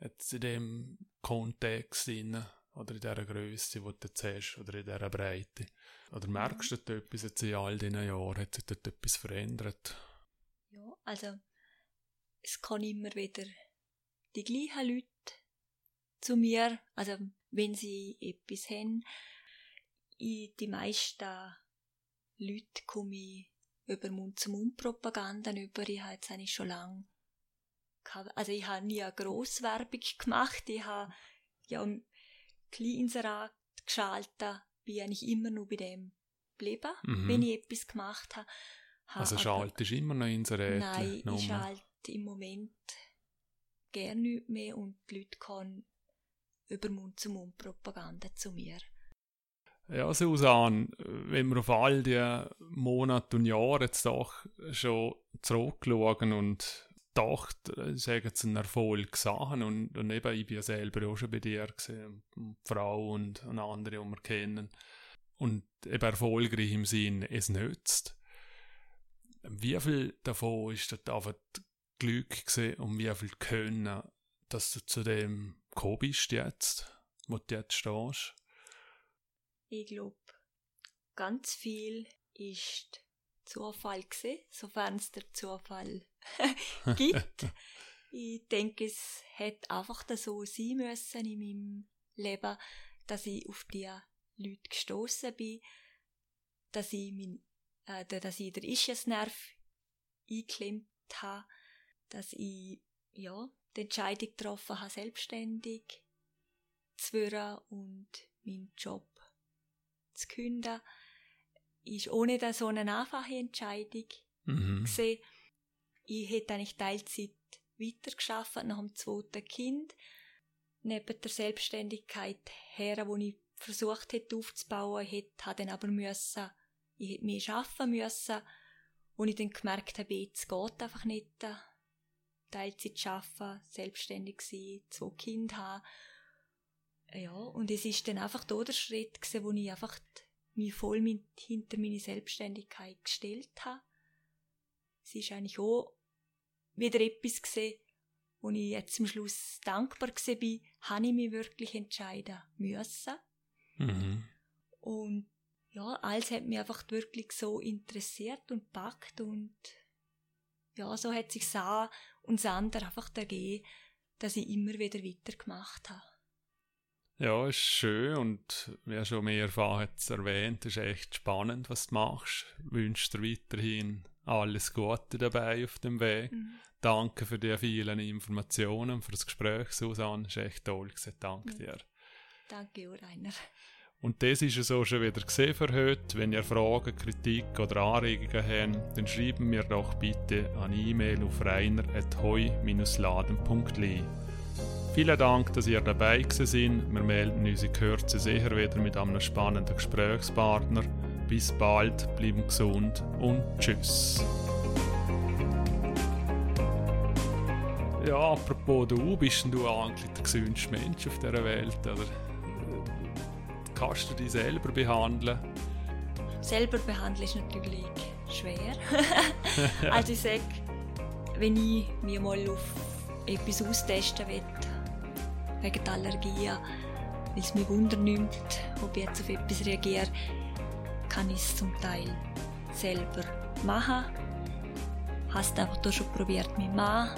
Jetzt in dem Kontext drin, oder in dieser Größe, die du jetzt hast, oder in dieser Breite. Oder merkst du dort etwas jetzt in all diesen Jahren? Hat sich dort etwas verändert? Ja, also es kommen immer wieder die gleichen Leute zu mir, also wenn sie etwas haben. Ich, die meisten Leute komme ich über Mund-zu-Mund-Propaganda über. Ich habe jetzt eigentlich schon lange also ich habe nie eine Grosswerbung gemacht. Ich habe ja ein Kleininserat geschaltet, bin eigentlich immer nur bei dem geblieben, Mhm. wenn ich etwas gemacht habe. Habe Also schaltest du immer noch ins Rädchen? Nein, Nummer? ich schalte im Moment gerne nicht mehr und die Leute kommen über Mund-zu-Mund-Propaganda zu mir. Ja, Susanne, wenn wir auf all die Monate und Jahre jetzt doch schon zurückschauen und äh, sagen einen Erfolg sahen und, und eben, ich bin ja selber auch schon bei dir gesehen, die Frau und, und andere, die wir kennen. Und eben erfolgreich im Sinn, es nützt. Wie viel davon ist dort einfach Glück gewesen und wie viel Können, dass du zu dem gekommen bist jetzt, wo du jetzt stehst? Ich glaube, ganz viel ist Zufall gewesen, sofern es der Zufall gibt. ich denke, es hätte einfach so sein müssen in meinem Leben, dass ich auf die Leute gestoßen bin, dass ich, mein, äh, dass ich den Ischiasnerv eingeklemmt habe, dass ich ja, die Entscheidung getroffen habe, selbstständig zu werden und meinen Job zu künden, ist ohne da so eine einfache Entscheidung mhm. gesehen. Ich hätte eigentlich Teilzeit weitergeschafft nach dem zweiten Kind. Neben der Selbstständigkeit her, wo ich versucht hätte aufzubauen, hätte, habe dann aber müssen, ich hätte mehr arbeiten müssen, wo ich dann gemerkt habe, jetzt geht einfach nicht. Teilzeit arbeiten, selbstständig sein, zwei Kinder haben. Ja, und es ist dann einfach da der Schritt gewesen, wo ich einfach mich voll mit, hinter meine Selbstständigkeit gestellt habe. Es ist eigentlich auch wieder etwas gesehen, wo ich jetzt zum Schluss dankbar war, habe ich mich wirklich entscheiden müssen. Mhm. Und ja, alles hat mich einfach wirklich so interessiert und packt und ja, so hat sich auch und das andere einfach ergeben, dass ich immer wieder weitergemacht habe. Ja, ist schön und wie schon mehrfach jetzt erwähnt, ist echt spannend, was du machst. Ich wünsche dir weiterhin alles Gute dabei auf dem Weg. Mhm. Danke für die vielen Informationen, für das Gespräch, Susanne. Es war echt toll. Gewesen. Danke ja. dir. Danke, Rainer. Und das ist es auch schon wieder gesehen für heute. Wenn ihr Fragen, Kritik oder Anregungen habt, dann schreiben mir doch bitte an E-Mail auf reiner.heu-laden.li. Vielen Dank, dass ihr dabei seid. Wir melden uns in Kürze sicher wieder mit einem spannenden Gesprächspartner. Bis bald, bleiben gesund und tschüss. Ja, apropos du, bist du eigentlich der gesündeste Mensch auf dieser Welt, oder? kannst du dich selber behandeln? Selber behandeln ist natürlich schwer. also ich sage, wenn ich mir mal auf etwas austesten will, wegen der Allergie, weil es mich Wunder nimmt, ob ich jetzt auf etwas reagiere, kann ich es zum Teil selber machen. Hast einfach schon probiert, meinem Mann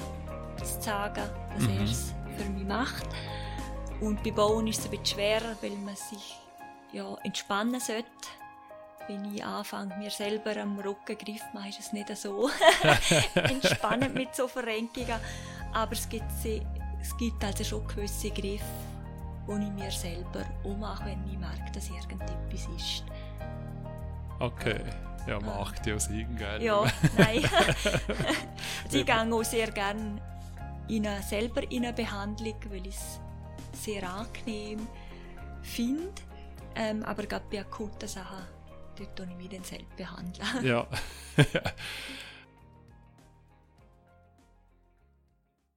zu sagen, dass mhm. er es für mich macht. Und bei Bauen ist es ein bisschen schwerer, weil man sich ja, entspannen sollte. Wenn ich anfange, mir selber am Rücken Griff mache, ist es nicht so entspannend mit so Verrenkungen. Aber es gibt, es gibt also schon gewisse Griffe, die ich mir selber ummache, wenn ich merke, dass irgendetwas ist. Okay. Ja, macht ja Sinn, gell? Ja, nein. ich gehe auch sehr gerne in eine, selber in eine Behandlung, weil ich es sehr angenehm finde. Ähm, aber gerade bei akuten Sachen, dort ich mich dann selbst behandeln. Ja.